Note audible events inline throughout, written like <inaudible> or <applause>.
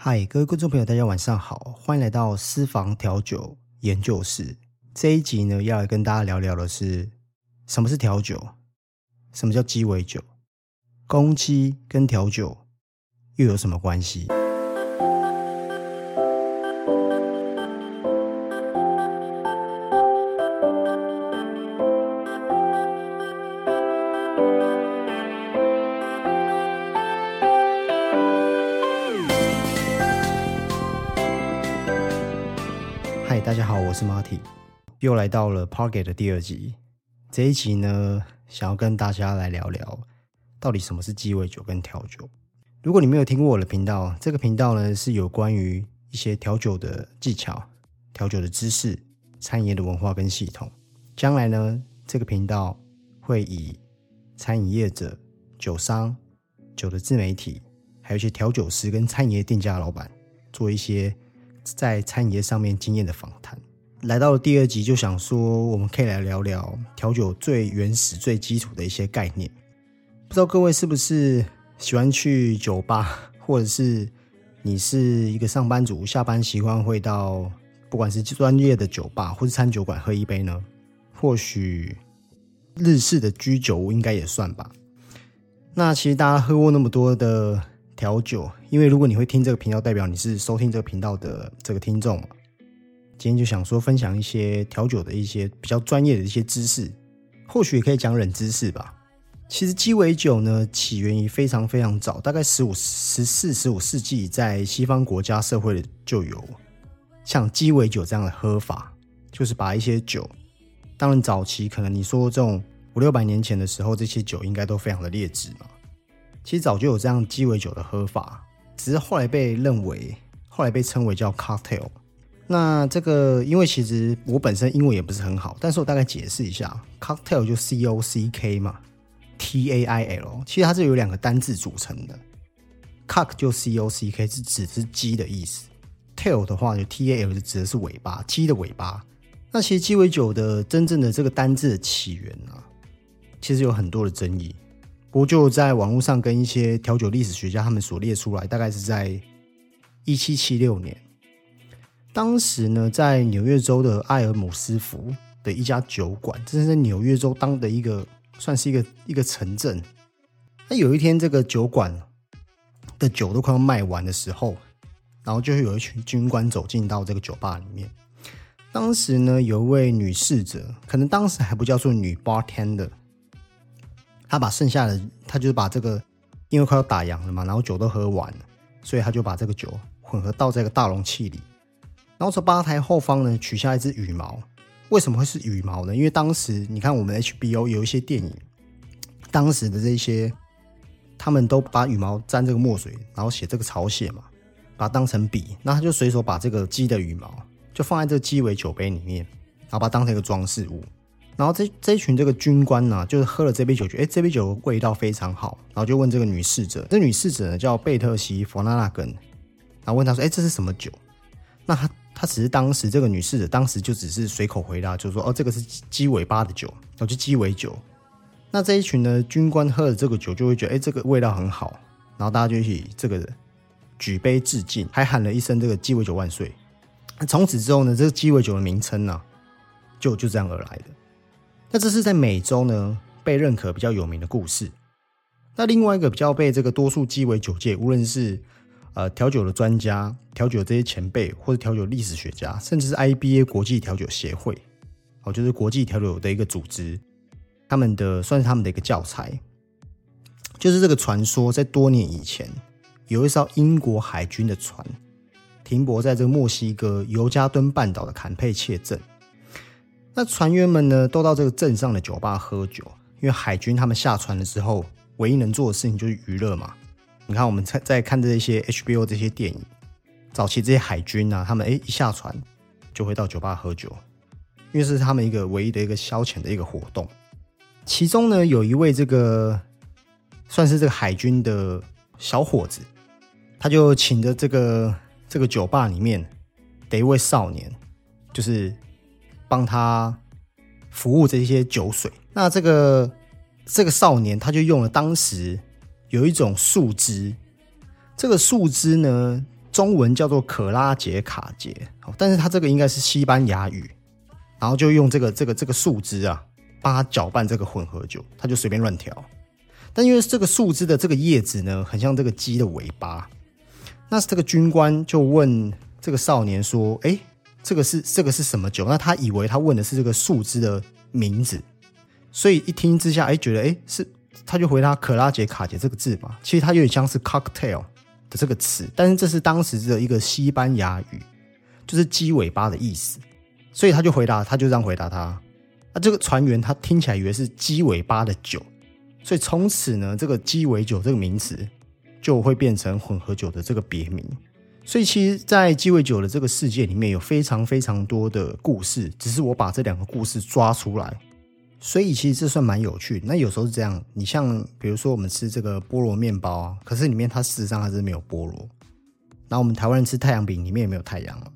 嗨，各位观众朋友，大家晚上好，欢迎来到私房调酒研究室。这一集呢，要来跟大家聊聊的是什么是调酒，什么叫鸡尾酒，公鸡跟调酒又有什么关系？来到了 Parket 的第二集。这一集呢，想要跟大家来聊聊，到底什么是鸡尾酒跟调酒。如果你没有听过我的频道，这个频道呢是有关于一些调酒的技巧、调酒的知识、餐饮业的文化跟系统。将来呢，这个频道会以餐饮业者、酒商、酒的自媒体，还有一些调酒师跟餐饮业店家老板，做一些在餐饮业上面经验的访谈。来到了第二集，就想说我们可以来聊聊调酒最原始、最基础的一些概念。不知道各位是不是喜欢去酒吧，<laughs> 或者是你是一个上班族，下班习惯会到不管是专业的酒吧或是餐酒馆喝一杯呢？或许日式的居酒屋应该也算吧。那其实大家喝过那么多的调酒，因为如果你会听这个频道，代表你是收听这个频道的这个听众。今天就想说分享一些调酒的一些比较专业的一些知识，或许也可以讲冷知识吧。其实鸡尾酒呢，起源于非常非常早，大概十五、十四、十五世纪，在西方国家社会就有像鸡尾酒这样的喝法，就是把一些酒，当然早期可能你说这种五六百年前的时候，这些酒应该都非常的劣质嘛。其实早就有这样鸡尾酒的喝法，只是后来被认为，后来被称为叫 cocktail。那这个，因为其实我本身英文也不是很好，但是我大概解释一下，cocktail 就 C O C K 嘛，T A I L，其实它是有两个单字组成的，cock 就 C O C K 是指是鸡的意思，tail 的话就 T A L 就指的是尾巴，鸡的尾巴。那其实鸡尾酒的真正的这个单字的起源啊，其实有很多的争议，不过就在网络上跟一些调酒历史学家他们所列出来，大概是在一七七六年。当时呢，在纽约州的埃尔姆斯福的一家酒馆，这是在纽约州当的一个算是一个一个城镇。那有一天，这个酒馆的酒都快要卖完的时候，然后就会有一群军官走进到这个酒吧里面。当时呢，有一位女侍者，可能当时还不叫做女 bartender，她把剩下的，她就是把这个，因为快要打烊了嘛，然后酒都喝完了，所以她就把这个酒混合倒在一个大容器里。然后从吧台后方呢取下一只羽毛，为什么会是羽毛呢？因为当时你看我们 HBO 有一些电影，当时的这些他们都把羽毛沾这个墨水，然后写这个草写嘛，把它当成笔，那他就随手把这个鸡的羽毛就放在这个鸡尾酒杯里面，然后把它当成一个装饰物。然后这这一群这个军官呢，就是喝了这杯酒，觉得哎这杯酒味道非常好，然后就问这个女侍者，这女侍者呢叫贝特西·弗拉纳根，然后问他说，哎这是什么酒？那他。他只是当时这个女士的，当时就只是随口回答，就说：“哦，这个是鸡尾巴的酒，哦，就鸡尾酒。”那这一群呢军官喝了这个酒，就会觉得：“哎，这个味道很好。”然后大家就一起这个举杯致敬，还喊了一声：“这个鸡尾酒万岁！”从此之后呢，这个鸡尾酒的名称呢，就就这样而来的。那这是在美洲呢被认可比较有名的故事。那另外一个比较被这个多数鸡尾酒界，无论是呃，调酒的专家、调酒这些前辈，或者调酒历史学家，甚至是 IBA 国际调酒协会，哦，就是国际调酒的一个组织，他们的算是他们的一个教材，就是这个传说，在多年以前，有一艘英国海军的船停泊在这个墨西哥尤加敦半岛的坎佩切镇，那船员们呢，都到这个镇上的酒吧喝酒，因为海军他们下船了之后，唯一能做的事情就是娱乐嘛。你看，我们在在看这些 HBO 这些电影，早期这些海军啊，他们哎一下船就会到酒吧喝酒，因为是他们一个唯一的一个消遣的一个活动。其中呢，有一位这个算是这个海军的小伙子，他就请着这个这个酒吧里面的一位少年，就是帮他服务这些酒水。那这个这个少年他就用了当时。有一种树枝，这个树枝呢，中文叫做可拉杰卡杰，但是它这个应该是西班牙语，然后就用这个这个这个树枝啊，帮他搅拌这个混合酒，他就随便乱调。但因为这个树枝的这个叶子呢，很像这个鸡的尾巴，那这个军官就问这个少年说：“哎，这个是这个是什么酒？”那他以为他问的是这个树枝的名字，所以一听之下，哎，觉得哎是，他就回答“可拉杰卡杰”这个字嘛。其实它有点像是 “cocktail” 的这个词，但是这是当时的一个西班牙语，就是鸡尾巴的意思。所以他就回答，他就这样回答他。那这个船员他听起来以为是鸡尾巴的酒。所以从此呢，这个鸡尾酒这个名词就会变成混合酒的这个别名。所以其实，在鸡尾酒的这个世界里面有非常非常多的故事，只是我把这两个故事抓出来。所以其实这算蛮有趣。那有时候是这样，你像比如说我们吃这个菠萝面包啊，可是里面它事实上还是没有菠萝。然后我们台湾人吃太阳饼，里面也没有太阳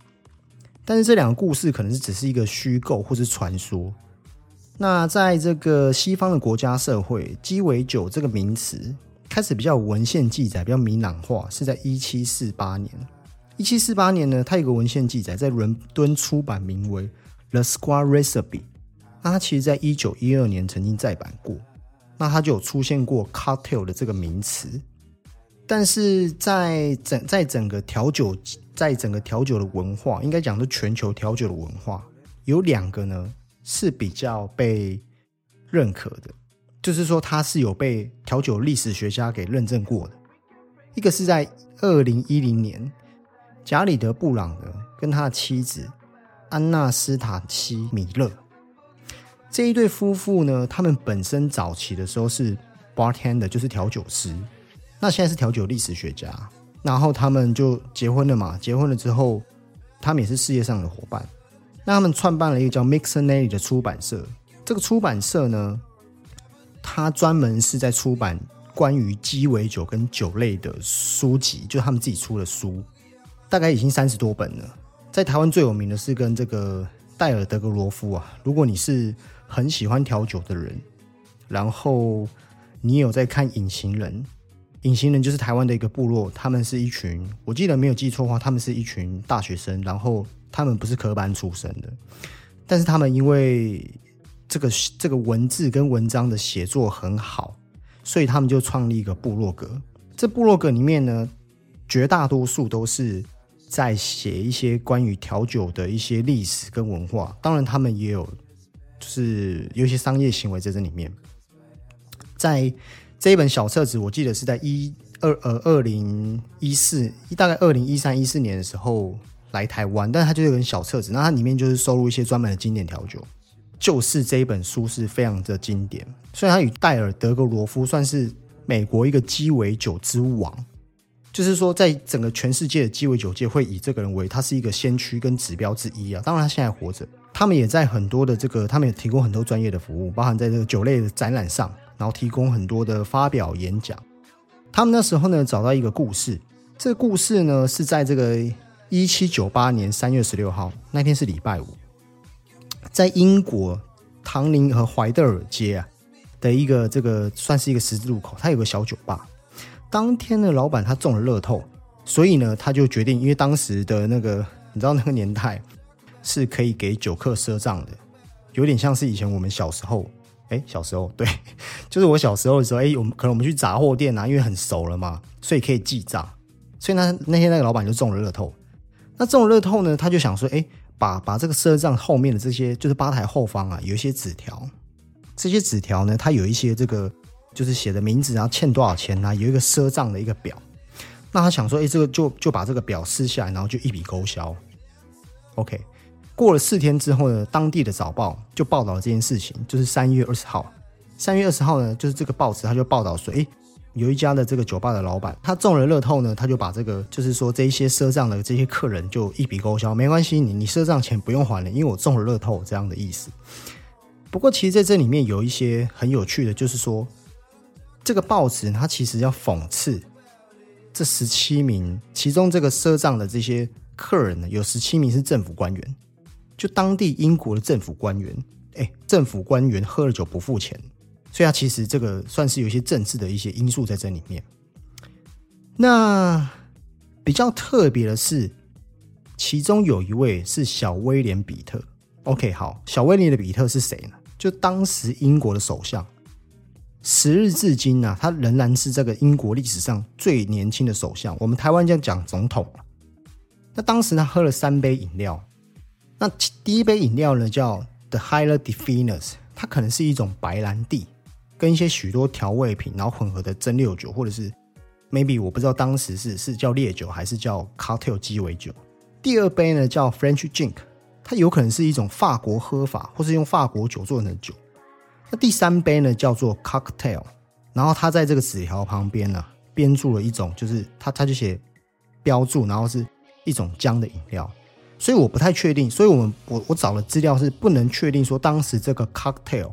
但是这两个故事可能是只是一个虚构或是传说。那在这个西方的国家社会，鸡尾酒这个名词开始比较文献记载，比较明朗化，是在一七四八年。一七四八年呢，它有个文献记载，在伦敦出版，名为《The Square Recipe》。那它其实在一九一二年曾经再版过，那它就有出现过 “cocktail” 的这个名词。但是在整在整个调酒，在整个调酒的文化，应该讲是全球调酒的文化，有两个呢。是比较被认可的，就是说它是有被调酒历史学家给认证过的。一个是在二零一零年，贾里德·布朗的跟他的妻子安娜·斯塔西米勒这一对夫妇呢，他们本身早期的时候是 bartender，就是调酒师，那现在是调酒历史学家。然后他们就结婚了嘛，结婚了之后，他们也是事业上的伙伴。那他们创办了一个叫 Mixonelli 的出版社。这个出版社呢，它专门是在出版关于鸡尾酒跟酒类的书籍，就他们自己出的书，大概已经三十多本了。在台湾最有名的是跟这个戴尔·德格罗夫啊。如果你是很喜欢调酒的人，然后你有在看《隐形人》，《隐形人》就是台湾的一个部落，他们是一群，我记得没有记错的话，他们是一群大学生，然后。他们不是科班出身的，但是他们因为这个 <laughs> 这个文字跟文章的写作很好，所以他们就创立一个部落格。这部落格里面呢，绝大多数都是在写一些关于调酒的一些历史跟文化。当然，他们也有就是有一些商业行为在这里面。在这一本小册子，我记得是在一二呃二零一四，大概二零一三一四年的时候。来台湾，但它就是一本小册子，那它里面就是收录一些专门的经典调酒。就是这一本书是非常的经典，所以它与戴尔·德格罗夫算是美国一个鸡尾酒之王。就是说，在整个全世界的鸡尾酒界，会以这个人为他是一个先驱跟指标之一啊。当然，他现在活着，他们也在很多的这个，他们也提供很多专业的服务，包含在这个酒类的展览上，然后提供很多的发表演讲。他们那时候呢，找到一个故事，这个故事呢是在这个。一七九八年三月十六号那天是礼拜五，在英国唐宁和怀德尔街啊的一个这个算是一个十字路口，它有个小酒吧。当天的老板他中了乐透，所以呢他就决定，因为当时的那个你知道那个年代是可以给酒客赊账的，有点像是以前我们小时候，哎小时候 <laughs> 对，就是我小时候的时候，哎我们可能我们去杂货店啊，因为很熟了嘛，所以可以记账，所以呢那天那个老板就中了乐透。那中了乐透呢，他就想说，哎，把把这个赊账后面的这些，就是吧台后方啊，有一些纸条，这些纸条呢，它有一些这个，就是写的名字，然后欠多少钱啊，有一个赊账的一个表。那他想说，哎，这个就就把这个表撕下来，然后就一笔勾销。OK，过了四天之后呢，当地的早报就报道了这件事情，就是三月二十号，三月二十号呢，就是这个报纸他就报道说，哎。有一家的这个酒吧的老板，他中了乐透呢，他就把这个，就是说这一些赊账的这些客人就一笔勾销，没关系，你你赊账钱不用还了，因为我中了乐透这样的意思。不过，其实在这里面有一些很有趣的，就是说这个报纸它其实要讽刺这十七名，其中这个赊账的这些客人呢，有十七名是政府官员，就当地英国的政府官员，哎，政府官员喝了酒不付钱。所以，它其实这个算是有一些政治的一些因素在这里面。那比较特别的是，其中有一位是小威廉比特。OK，好，小威廉的比特是谁呢？就当时英国的首相。时日至今啊，他仍然是这个英国历史上最年轻的首相。我们台湾这样讲总统那当时他喝了三杯饮料，那第一杯饮料呢叫 The Higher Definers，它可能是一种白兰地，跟一些许多调味品，然后混合的蒸馏酒，或者是 maybe 我不知道当时是是叫烈酒还是叫 cocktail 鸡尾酒。第二杯呢叫 French Drink，它有可能是一种法国喝法，或是用法国酒做成的酒。那第三杯呢，叫做 cocktail，然后他在这个纸条旁边呢，编注了一种，就是他他就写标注，然后是一种姜的饮料，所以我不太确定，所以我们我我找的资料是不能确定说当时这个 cocktail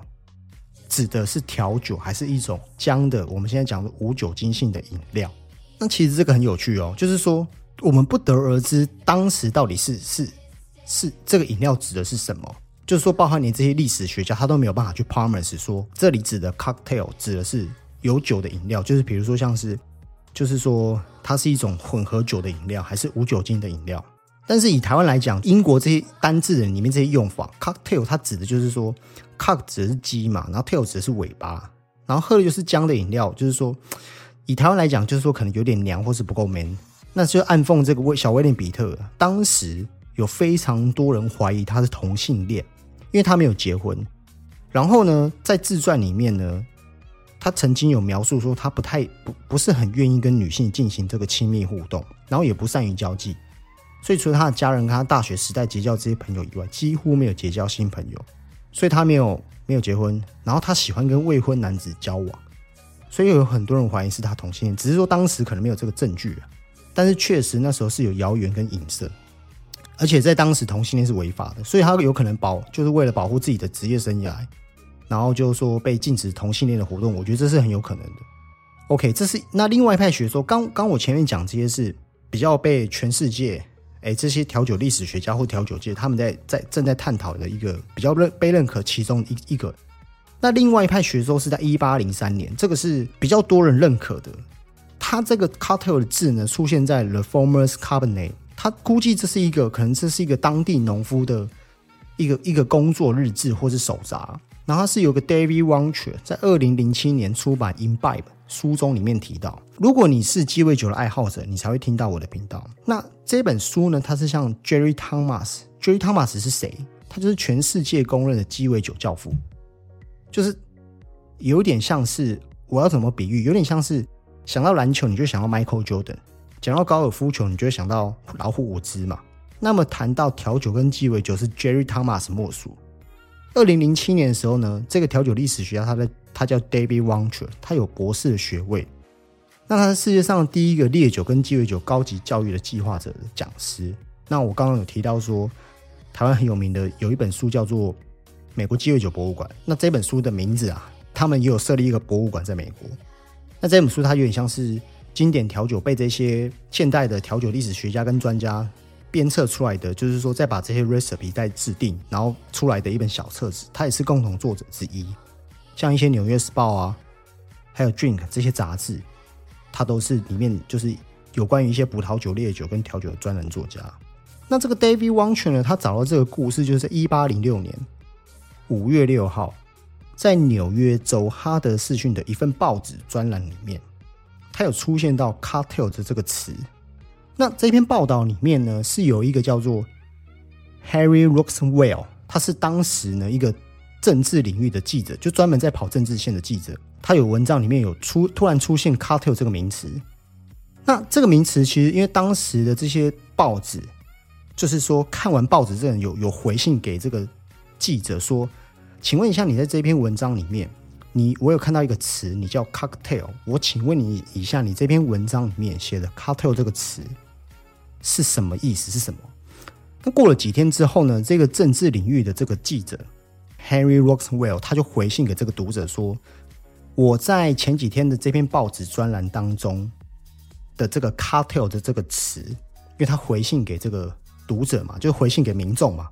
指的是调酒还是一种姜的，我们现在讲的无酒精性的饮料。那其实这个很有趣哦，就是说我们不得而知当时到底是是是这个饮料指的是什么。就是说，包含连这些历史学家，他都没有办法去 promise 说，这里指的 cocktail 指的是有酒的饮料，就是比如说像是，就是说它是一种混合酒的饮料，还是无酒精的饮料。但是以台湾来讲，英国这些单字的里面这些用法，cocktail 它指的就是说，cock 指的是鸡嘛，然后 tail 指的是尾巴，然后喝的就是姜的饮料，就是说，以台湾来讲，就是说可能有点娘或是不够 man，那就暗讽这个威小威廉比特当时有非常多人怀疑他是同性恋。因为他没有结婚，然后呢，在自传里面呢，他曾经有描述说他不太不不是很愿意跟女性进行这个亲密互动，然后也不善于交际，所以除了他的家人跟他大学时代结交这些朋友以外，几乎没有结交新朋友，所以他没有没有结婚，然后他喜欢跟未婚男子交往，所以有很多人怀疑是他同性恋，只是说当时可能没有这个证据啊，但是确实那时候是有谣言跟影射。而且在当时同性恋是违法的，所以他有可能保就是为了保护自己的职业生涯，然后就说被禁止同性恋的活动。我觉得这是很有可能的。OK，这是那另外一派学说。刚刚我前面讲这些是比较被全世界哎这些调酒历史学家或调酒界他们在在正在探讨的一个比较认被认可其中一一个。那另外一派学说是在一八零三年，这个是比较多人认可的。它这个 cartel 的字呢出现在 The Farmers Cabinet。他估计这是一个，可能这是一个当地农夫的一个一个工作日志或是手札。然后是有个 David w a n c h e r 在二零零七年出版《Imbibe》书中里面提到，如果你是鸡尾酒的爱好者，你才会听到我的频道。那这本书呢，它是像 Jerry Thomas。Jerry Thomas 是谁？他就是全世界公认的鸡尾酒教父。就是有点像是我要怎么比喻？有点像是想到篮球，你就想到 Michael Jordan。讲到高尔夫球，你就会想到老虎伍兹嘛。那么谈到调酒跟鸡尾酒，是 Jerry Thomas 莫属。二零零七年的时候呢，这个调酒历史学家，他的他叫 David w a n c h e r 他有博士的学位。那他是世界上第一个烈酒跟鸡尾酒高级教育的计划者的讲师。那我刚刚有提到说，台湾很有名的有一本书叫做《美国鸡尾酒博物馆》。那这本书的名字啊，他们也有设立一个博物馆在美国。那这本书它有点像是。经典调酒被这些现代的调酒历史学家跟专家鞭策出来的，就是说再把这些 recipe 再制定，然后出来的一本小册子，他也是共同作者之一。像一些纽约时报啊，还有 Drink 这些杂志，它都是里面就是有关于一些葡萄酒、烈酒跟调酒的专栏作家。那这个 David w a n c h e r 呢，他找到这个故事，就是一八零六年五月六号，在纽约州哈德士逊的一份报纸专栏里面。它有出现到 “cartel” 的这个词。那这篇报道里面呢，是有一个叫做 Harry Roxwell，他是当时呢一个政治领域的记者，就专门在跑政治线的记者。他有文章里面有出突然出现 “cartel” 这个名词。那这个名词其实因为当时的这些报纸，就是说看完报纸这人有有回信给这个记者说：“请问一下，你在这篇文章里面。”你我有看到一个词，你叫 cocktail。我请问你以下，你这篇文章里面写的 cocktail 这个词是什么意思？是什么？那过了几天之后呢？这个政治领域的这个记者 Harry Roxwell 他就回信给这个读者说：“我在前几天的这篇报纸专栏当中的这个 cocktail 的这个词，因为他回信给这个读者嘛，就回信给民众嘛，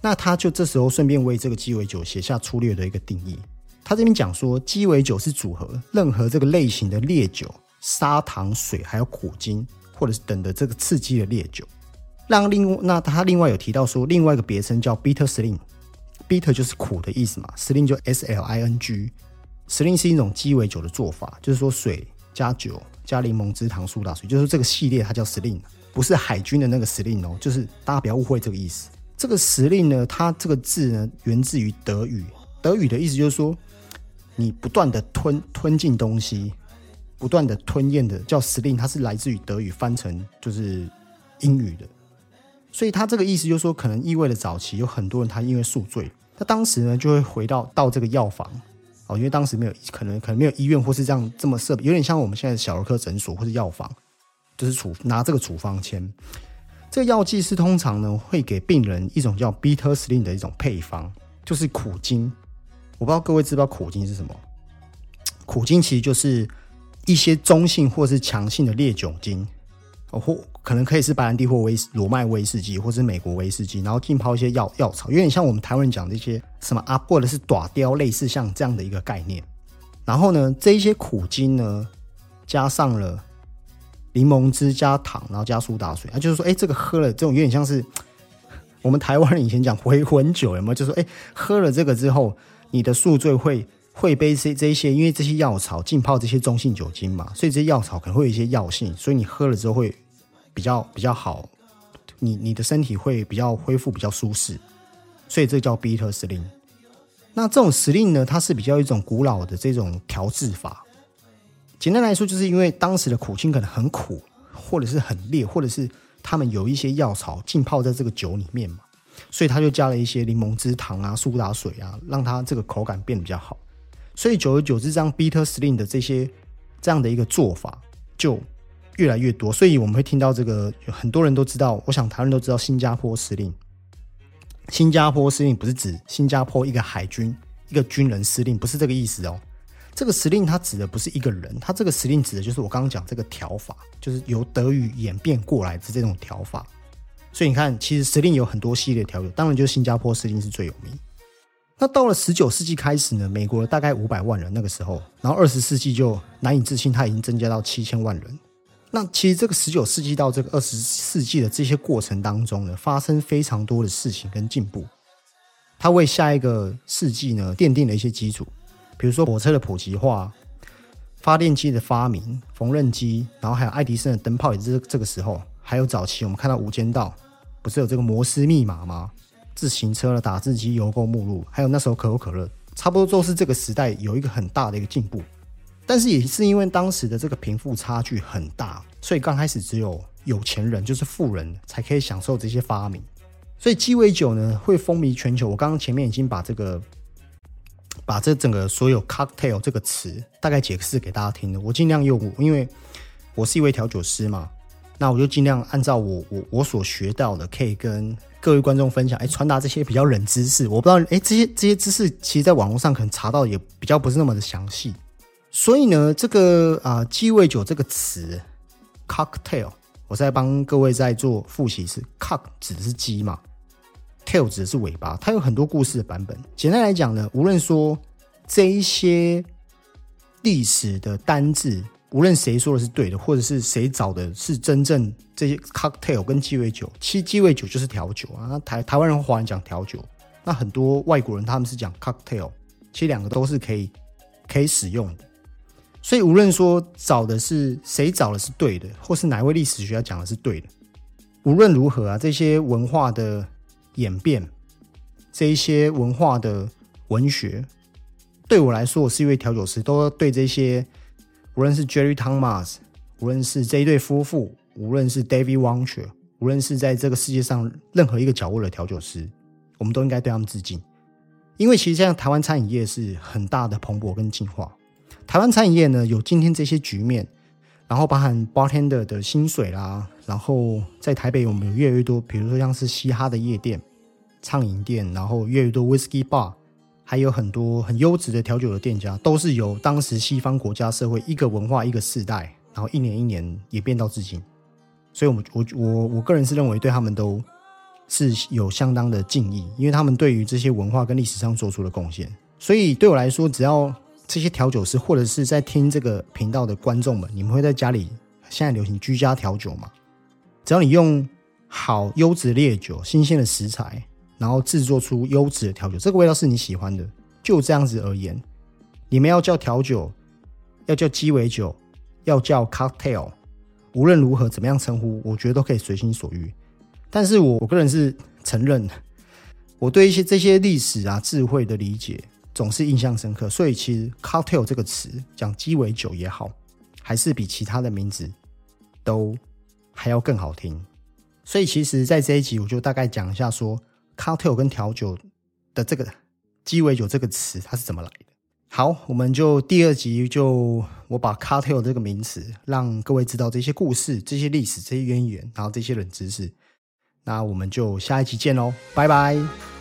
那他就这时候顺便为这个鸡尾酒写下粗略的一个定义。”他这边讲说，鸡尾酒是组合任何这个类型的烈酒、砂糖水还有苦精，或者是等的这个刺激的烈酒。让另那他另外有提到说，另外一个别称叫 bitter sling，bitter 就是苦的意思嘛，sling 就 s l i n g，sling 是一种鸡尾酒的做法，就是说水加酒加柠檬汁糖苏打水，就是这个系列它叫 sling，不是海军的那个 sling 哦，就是大家不要误会这个意思。这个 sling 呢，它这个字呢源自于德语，德语的意思就是说你不断的吞吞进东西，不断的吞咽的叫 s l i n 它是来自于德语翻成就是英语的。所以他这个意思就是说，可能意味着早期有很多人他因为宿醉，他当时呢就会回到到这个药房，哦，因为当时没有可能可能没有医院或是这样这么设备，有点像我们现在的小儿科诊所或者药房，就是处拿这个处方签。这个药剂是通常呢会给病人一种叫 bitter s l i n 的一种配方，就是苦精。我不知道各位知不知道苦精是什么？苦精其实就是一些中性或是强性的烈酒精。哦或可能可以是白兰地或威罗麦威士忌，或是美国威士忌，然后浸泡一些药药草，有点像我们台湾人讲的一些什么啊，或者是短雕，类似像这样的一个概念。然后呢，这一些苦精呢，加上了柠檬汁加糖，然后加苏打水，啊，就是说，哎，这个喝了这种有点像是我们台湾人以前讲回魂酒，有没有？就说，哎，喝了这个之后，你的宿醉会会被这这一些，因为这些药草浸泡这些中性酒精嘛，所以这些药草可能会有一些药性，所以你喝了之后会。比较比较好，你你的身体会比较恢复比较舒适，所以这叫 bitter sling。那这种 sling 呢，它是比较一种古老的这种调制法。简单来说，就是因为当时的苦精可能很苦，或者是很烈，或者是他们有一些药草浸泡在这个酒里面嘛，所以他就加了一些柠檬汁、糖啊、苏打水啊，让它这个口感变得比较好。所以久而久之，这样 bitter sling 的这些这样的一个做法就。越来越多，所以我们会听到这个，很多人都知道。我想台湾人都知道新加坡司令。新加坡司令不是指新加坡一个海军一个军人司令，不是这个意思哦。这个司令他指的不是一个人，他这个司令指的就是我刚刚讲这个调法，就是由德语演变过来的这种调法。所以你看，其实司令有很多系列调酒，当然就是新加坡司令是最有名。那到了十九世纪开始呢，美国大概五百万人那个时候，然后二十世纪就难以置信，它已经增加到七千万人。那其实这个十九世纪到这个二十世纪的这些过程当中呢，发生非常多的事情跟进步，它为下一个世纪呢奠定了一些基础，比如说火车的普及化、发电机的发明、缝纫机，然后还有爱迪生的灯泡也是这个时候，还有早期我们看到无间道，不是有这个摩斯密码吗？自行车的打字机、邮购目录，还有那时候可口可乐，差不多都是这个时代有一个很大的一个进步。但是也是因为当时的这个贫富差距很大，所以刚开始只有有钱人，就是富人才可以享受这些发明。所以鸡尾酒呢会风靡全球。我刚刚前面已经把这个把这整个所有 cocktail 这个词大概解释给大家听了。我尽量用，因为我是一位调酒师嘛，那我就尽量按照我我我所学到的，可以跟各位观众分享，哎，传达这些比较冷知识。我不知道，哎，这些这些知识其实在网络上可能查到也比较不是那么的详细。所以呢，这个啊鸡尾酒这个词，cocktail，我在帮各位在做复习，是 cock 指的是鸡嘛，tail 指的是尾巴，它有很多故事的版本。简单来讲呢，无论说这一些历史的单字，无论谁说的是对的，或者是谁找的是真正这些 cocktail 跟鸡尾酒，其实鸡尾酒就是调酒啊。台台湾人、华人讲调酒，那很多外国人他们是讲 cocktail，其实两个都是可以可以使用的。所以无论说找的是谁找的是对的，或是哪位历史学家讲的是对的，无论如何啊，这些文化的演变，这一些文化的文学，对我来说，我是一位调酒师，都要对这些，无论是 Jerry Thomas，无论是这一对夫妇，无论是 David w a n c h e r 无论是在这个世界上任何一个角落的调酒师，我们都应该对他们致敬，因为其实像台湾餐饮业是很大的蓬勃跟进化。台湾餐饮业呢，有今天这些局面，然后包含 bartender 的薪水啦，然后在台北我们有越来越多，比如说像是嘻哈的夜店、畅饮店，然后越来越多 whisky bar，还有很多很优质的调酒的店家，都是由当时西方国家社会一个文化一个世代，然后一年一年演变到至今。所以，我们我我我个人是认为对他们都是有相当的敬意，因为他们对于这些文化跟历史上做出了贡献。所以对我来说，只要这些调酒师，或者是在听这个频道的观众们，你们会在家里现在流行居家调酒嘛，只要你用好优质烈酒、新鲜的食材，然后制作出优质的调酒，这个味道是你喜欢的，就这样子而言，你们要叫调酒，要叫鸡尾酒，要叫 cocktail，无论如何怎么样称呼，我觉得都可以随心所欲。但是我我个人是承认，我对一些这些历史啊、智慧的理解总是印象深刻，所以其实 cocktail 这个词讲鸡尾酒也好，还是比其他的名字都还要更好听。所以其实，在这一集我就大概讲一下，说 cocktail 跟调酒的这个鸡尾酒这个词它是怎么来的。好，我们就第二集就我把 cocktail 这个名词让各位知道这些故事、这些历史、这些渊源，然后这些冷知识。那我们就下一集见喽，拜拜。